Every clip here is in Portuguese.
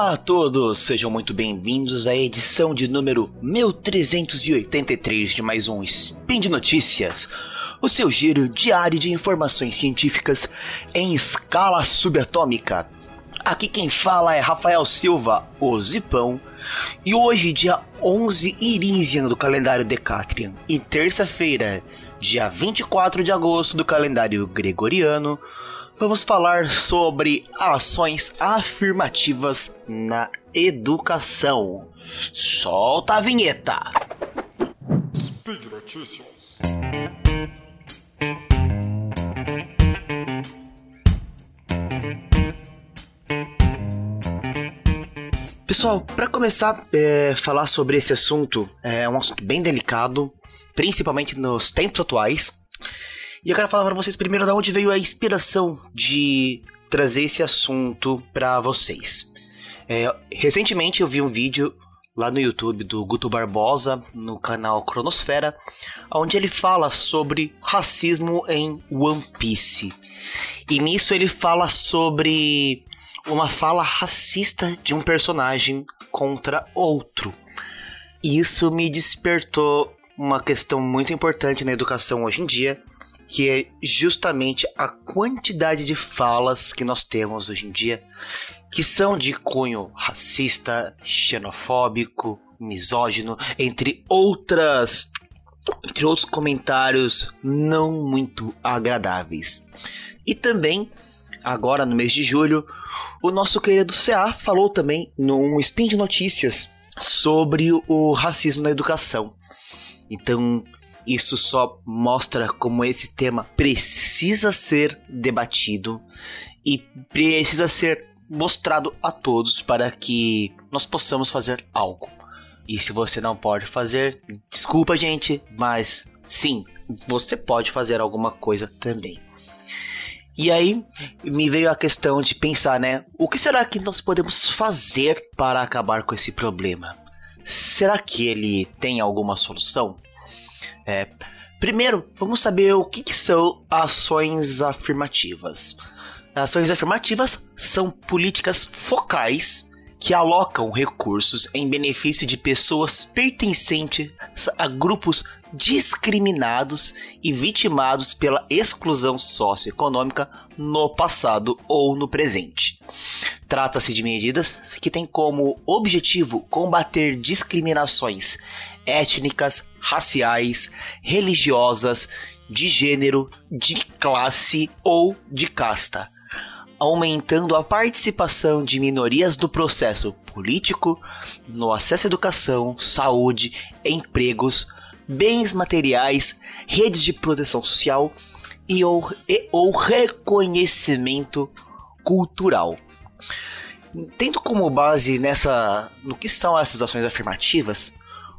Olá a todos, sejam muito bem-vindos à edição de número 1383 de mais um Spin de Notícias, o seu giro diário de informações científicas em escala subatômica. Aqui quem fala é Rafael Silva, o Zipão, e hoje, dia 11 Irisian do calendário Decatrian, e terça-feira, dia 24 de agosto do calendário Gregoriano, vamos falar sobre ações afirmativas na educação. Solta a vinheta! Speed Notícias. Pessoal, para começar a é, falar sobre esse assunto, é um assunto bem delicado, principalmente nos tempos atuais, e eu quero falar para vocês primeiro de onde veio a inspiração de trazer esse assunto para vocês. É, recentemente eu vi um vídeo lá no YouTube do Guto Barbosa, no canal Cronosfera, onde ele fala sobre racismo em One Piece. E nisso ele fala sobre uma fala racista de um personagem contra outro. E isso me despertou uma questão muito importante na educação hoje em dia, que é justamente a quantidade de falas que nós temos hoje em dia que são de cunho racista, xenofóbico, misógino, entre outras entre outros comentários não muito agradáveis. E também, agora no mês de julho, o nosso querido CA falou também num spin de notícias sobre o racismo na educação. Então, isso só mostra como esse tema precisa ser debatido e precisa ser mostrado a todos para que nós possamos fazer algo. E se você não pode fazer, desculpa, gente, mas sim, você pode fazer alguma coisa também. E aí me veio a questão de pensar, né? O que será que nós podemos fazer para acabar com esse problema? Será que ele tem alguma solução? É, primeiro, vamos saber o que, que são ações afirmativas. Ações afirmativas são políticas focais que alocam recursos em benefício de pessoas pertencentes a grupos discriminados e vitimados pela exclusão socioeconômica no passado ou no presente. Trata-se de medidas que têm como objetivo combater discriminações étnicas, raciais, religiosas, de gênero, de classe ou de casta, aumentando a participação de minorias no processo político, no acesso à educação, saúde, empregos, bens materiais, redes de proteção social e ou, e, ou reconhecimento cultural. Tendo como base nessa no que são essas ações afirmativas,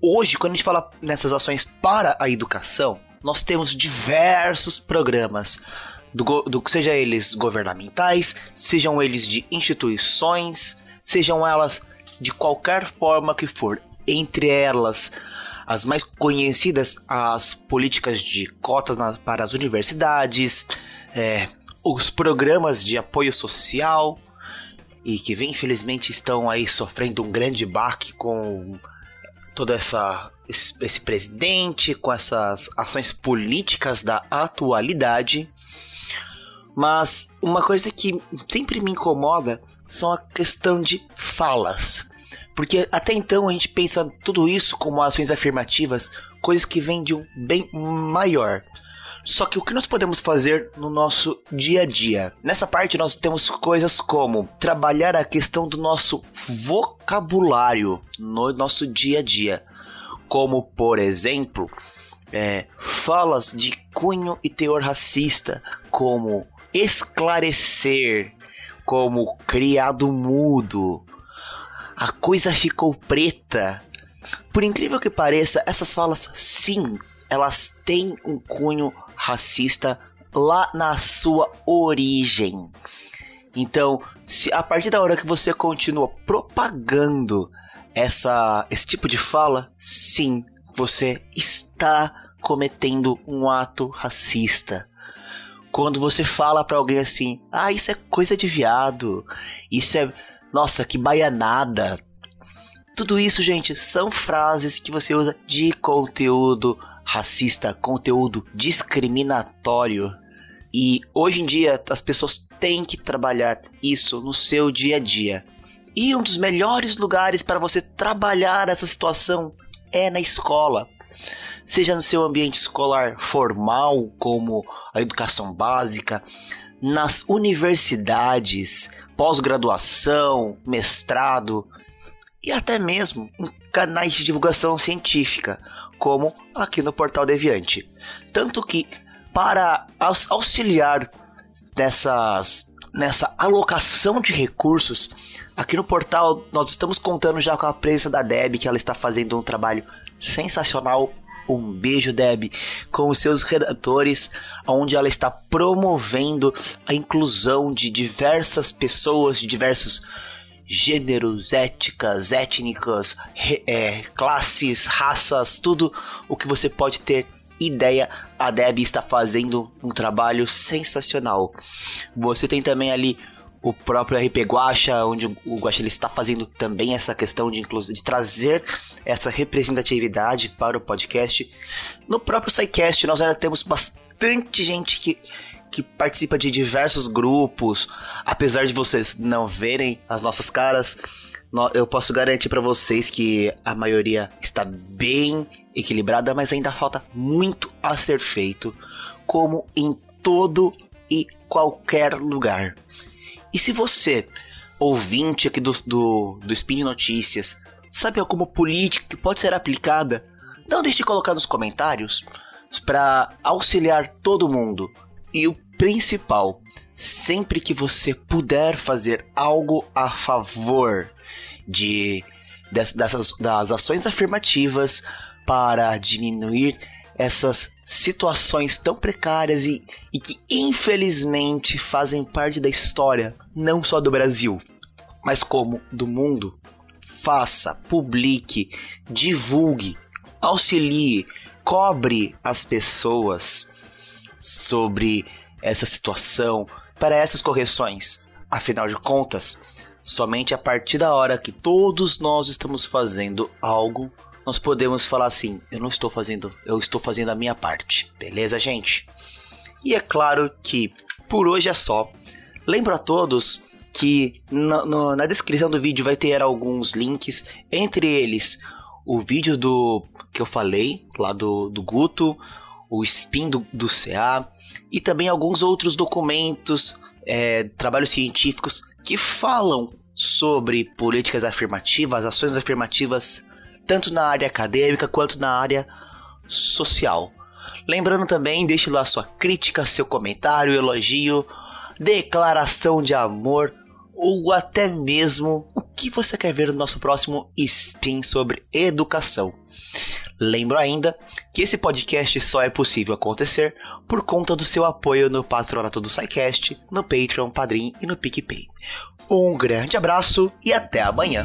Hoje, quando a gente fala nessas ações para a educação, nós temos diversos programas, do, do, seja eles governamentais, sejam eles de instituições, sejam elas de qualquer forma que for. Entre elas, as mais conhecidas, as políticas de cotas na, para as universidades, é, os programas de apoio social, e que infelizmente estão aí sofrendo um grande baque com toda essa esse, presidente com essas ações políticas da atualidade. Mas uma coisa que sempre me incomoda são a questão de falas. Porque até então a gente pensa tudo isso como ações afirmativas, coisas que vêm de um bem maior. Só que o que nós podemos fazer no nosso dia a dia? Nessa parte nós temos coisas como trabalhar a questão do nosso vocabulário no nosso dia a dia. Como, por exemplo, é, falas de cunho e teor racista, como esclarecer, como criado mudo, a coisa ficou preta. Por incrível que pareça, essas falas, sim, elas têm um cunho racista lá na sua origem. Então, se a partir da hora que você continua propagando essa esse tipo de fala, sim, você está cometendo um ato racista. Quando você fala para alguém assim: "Ah, isso é coisa de viado. Isso é Nossa, que baianada. Tudo isso, gente, são frases que você usa de conteúdo racista, conteúdo discriminatório. E hoje em dia as pessoas têm que trabalhar isso no seu dia a dia. E um dos melhores lugares para você trabalhar essa situação é na escola. Seja no seu ambiente escolar formal, como a educação básica, nas universidades, pós-graduação, mestrado e até mesmo em canais de divulgação científica, como aqui no Portal Deviante. Tanto que, para auxiliar nessas, nessa alocação de recursos, aqui no portal nós estamos contando já com a presença da Deb, que ela está fazendo um trabalho sensacional um beijo, Deb, com os seus redatores, onde ela está promovendo a inclusão de diversas pessoas, de diversos gêneros, éticas, étnicas, é, classes, raças, tudo o que você pode ter ideia. A Deb está fazendo um trabalho sensacional. Você tem também ali o próprio RP Guacha, onde o Guacha ele está fazendo também essa questão de, de trazer essa representatividade para o podcast. No próprio SciCast nós já temos bastante gente que, que participa de diversos grupos, apesar de vocês não verem as nossas caras, eu posso garantir para vocês que a maioria está bem equilibrada, mas ainda falta muito a ser feito, como em todo e qualquer lugar. E se você, ouvinte aqui do, do, do Spin Notícias, sabe alguma política que pode ser aplicada, não deixe de colocar nos comentários para auxiliar todo mundo. E o principal, sempre que você puder fazer algo a favor de dessas das ações afirmativas para diminuir essas situações tão precárias e, e que infelizmente fazem parte da história não só do Brasil, mas como do mundo. Faça, publique, divulgue, auxilie, cobre as pessoas sobre essa situação para essas correções. Afinal de contas, somente a partir da hora que todos nós estamos fazendo algo nós podemos falar assim: eu não estou fazendo, eu estou fazendo a minha parte, beleza, gente? E é claro que por hoje é só. Lembro a todos que na, na descrição do vídeo vai ter alguns links, entre eles o vídeo do que eu falei, lá do, do Guto, o spin do, do CA e também alguns outros documentos, é, trabalhos científicos que falam sobre políticas afirmativas, ações afirmativas tanto na área acadêmica quanto na área social. Lembrando também, deixe lá sua crítica, seu comentário, elogio, declaração de amor ou até mesmo o que você quer ver no nosso próximo spin sobre educação. Lembro ainda que esse podcast só é possível acontecer por conta do seu apoio no patronato do SciCast, no Patreon, Padrim e no PicPay. Um grande abraço e até amanhã!